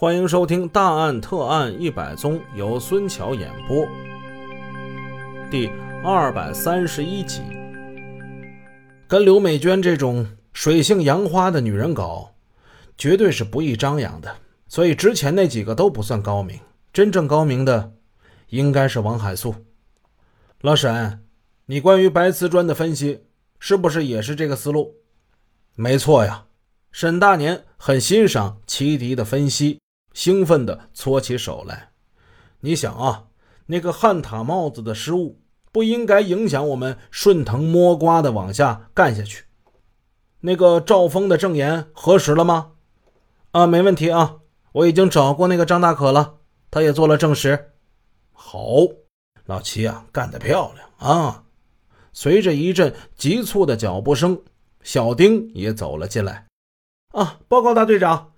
欢迎收听《大案特案一百宗》，由孙桥演播，第二百三十一集。跟刘美娟这种水性杨花的女人搞，绝对是不易张扬的。所以之前那几个都不算高明，真正高明的应该是王海素。老沈，你关于白瓷砖的分析是不是也是这个思路？没错呀，沈大年很欣赏齐迪的分析。兴奋地搓起手来。你想啊，那个汉塔帽子的失误不应该影响我们顺藤摸瓜的往下干下去。那个赵峰的证言核实了吗？啊，没问题啊，我已经找过那个张大可了，他也做了证实。好，老齐啊，干得漂亮啊！随着一阵急促的脚步声，小丁也走了进来。啊，报告大队长。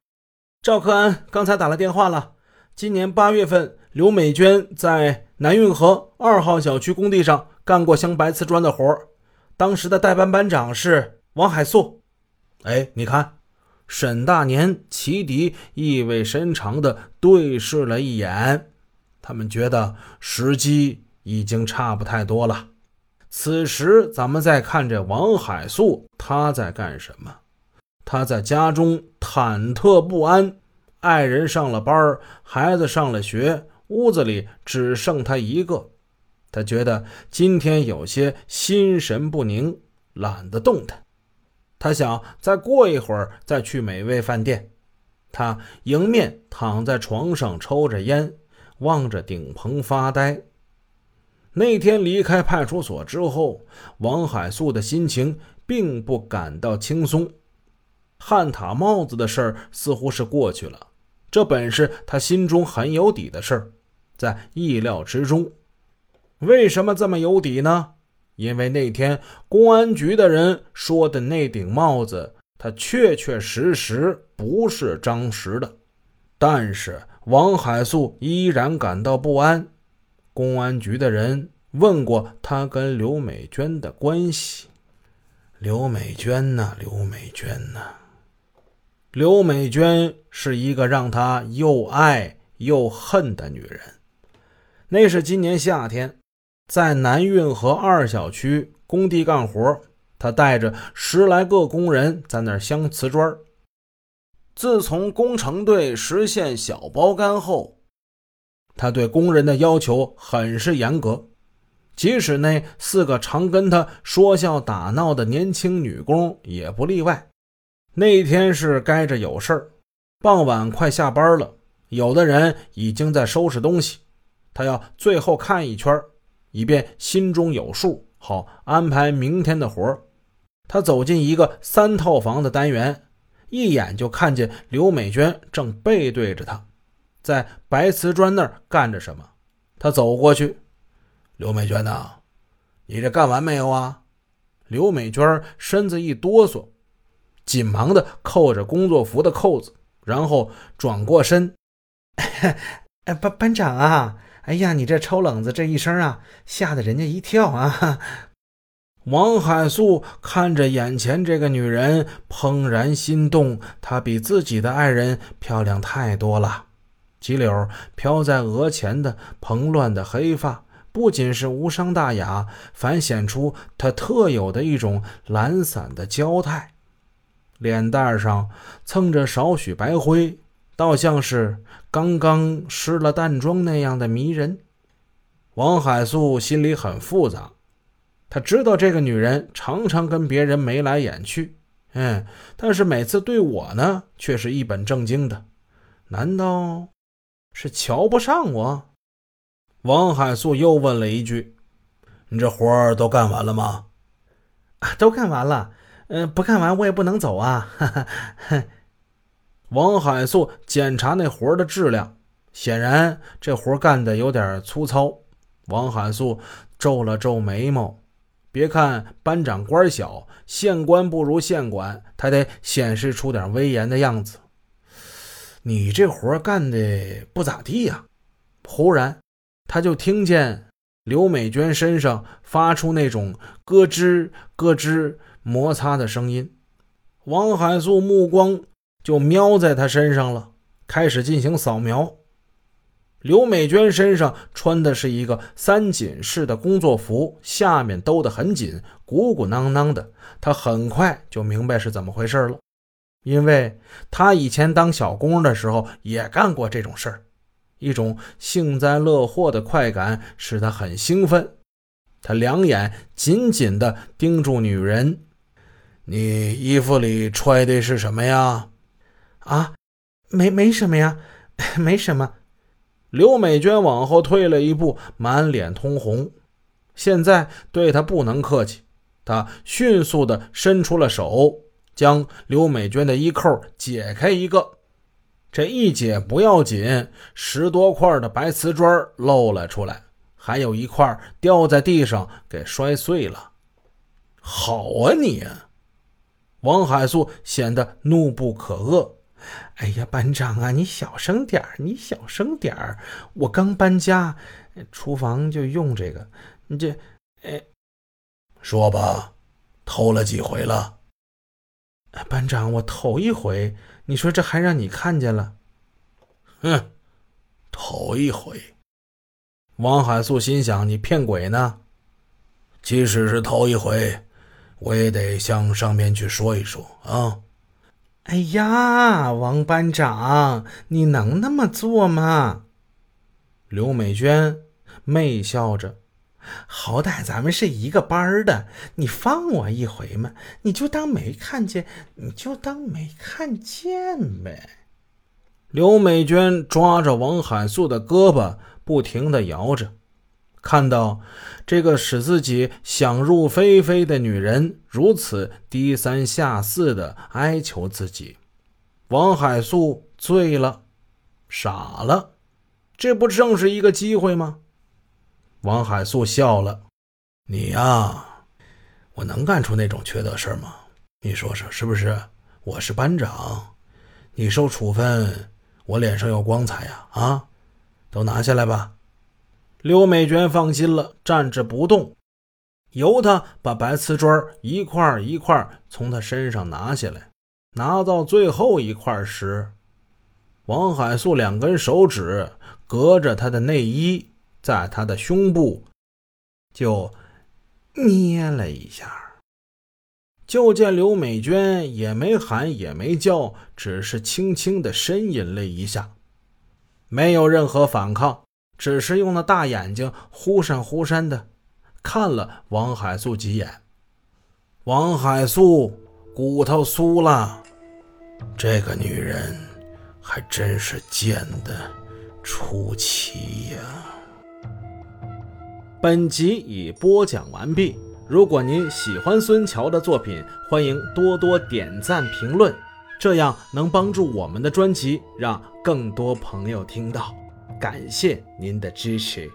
赵克安刚才打了电话了。今年八月份，刘美娟在南运河二号小区工地上干过镶白瓷砖的活当时的代班班长是王海素。哎，你看，沈大年、齐迪意味深长地对视了一眼，他们觉得时机已经差不太多了。此时，咱们再看这王海素，他在干什么？他在家中忐忑不安，爱人上了班，孩子上了学，屋子里只剩他一个。他觉得今天有些心神不宁，懒得动弹。他想再过一会儿再去美味饭店。他迎面躺在床上抽着烟，望着顶棚发呆。那天离开派出所之后，王海素的心情并不感到轻松。汉塔帽子的事儿似乎是过去了，这本是他心中很有底的事儿，在意料之中。为什么这么有底呢？因为那天公安局的人说的那顶帽子，它确确实实不是张石的。但是王海素依然感到不安。公安局的人问过他跟刘美娟的关系，刘美娟呐，刘美娟呐。刘美娟是一个让他又爱又恨的女人。那是今年夏天，在南运河二小区工地干活，她带着十来个工人在那儿镶瓷砖。自从工程队实现小包干后，他对工人的要求很是严格，即使那四个常跟他说笑打闹的年轻女工也不例外。那天是该着有事儿，傍晚快下班了，有的人已经在收拾东西，他要最后看一圈，以便心中有数，好安排明天的活他走进一个三套房的单元，一眼就看见刘美娟正背对着他，在白瓷砖那儿干着什么。他走过去，刘美娟呐，你这干完没有啊？刘美娟身子一哆嗦。紧忙的扣着工作服的扣子，然后转过身：“哎，班班长啊，哎呀，你这抽冷子这一声啊，吓得人家一跳啊！”王海素看着眼前这个女人，怦然心动。她比自己的爱人漂亮太多了。几绺飘在额前的蓬乱的黑发，不仅是无伤大雅，反显出她特有的一种懒散的娇态。脸蛋上蹭着少许白灰，倒像是刚刚施了淡妆那样的迷人。王海素心里很复杂，他知道这个女人常常跟别人眉来眼去，嗯，但是每次对我呢，却是一本正经的。难道是瞧不上我？王海素又问了一句：“你这活儿都干完了吗？”“啊，都干完了。”嗯，不干完我也不能走啊！哈哈。王海素检查那活的质量，显然这活干的有点粗糙。王海素皱了皱眉毛，别看班长官小，县官不如县管，他得显示出点威严的样子。你这活干的不咋地呀！忽然，他就听见刘美娟身上发出那种咯吱咯吱。摩擦的声音，王海素目光就瞄在他身上了，开始进行扫描。刘美娟身上穿的是一个三紧式的工作服，下面兜得很紧，鼓鼓囊囊的。她很快就明白是怎么回事了，因为她以前当小工的时候也干过这种事儿。一种幸灾乐祸的快感使她很兴奋。她两眼紧紧地盯住女人：“你衣服里揣的是什么呀？”“啊，没没什么呀，没什么。”刘美娟往后退了一步，满脸通红。现在对她不能客气，她迅速的伸出了手，将刘美娟的衣扣解开一个。这一解不要紧，十多块的白瓷砖露了出来，还有一块掉在地上，给摔碎了。好啊你！王海素显得怒不可遏。哎呀，班长啊，你小声点儿，你小声点儿。我刚搬家，厨房就用这个。你这，哎，说吧，偷了几回了？班长，我头一回。你说这还让你看见了？哼，头一回。王海素心想：你骗鬼呢？即使是头一回，我也得向上面去说一说啊。哎呀，王班长，你能那么做吗？刘美娟媚笑着，好歹咱们是一个班的，你放我一回嘛，你就当没看见，你就当没看见呗。刘美娟抓着王海素的胳膊，不停地摇着。看到这个使自己想入非非的女人如此低三下四的哀求自己，王海素醉了，傻了，这不正是一个机会吗？王海素笑了：“你呀，我能干出那种缺德事吗？你说说是不是？我是班长，你受处分，我脸上有光彩呀！啊，都拿下来吧。”刘美娟放心了，站着不动，由他把白瓷砖一块一块从他身上拿下来。拿到最后一块时，王海素两根手指隔着他的内衣，在他的胸部就捏了一下。就见刘美娟也没喊也没叫，只是轻轻的呻吟了一下，没有任何反抗。只是用那大眼睛忽闪忽闪的看了王海素几眼。王海素骨头酥了，这个女人还真是贱的出奇呀！本集已播讲完毕。如果您喜欢孙桥的作品，欢迎多多点赞评论，这样能帮助我们的专辑让更多朋友听到。感谢您的支持。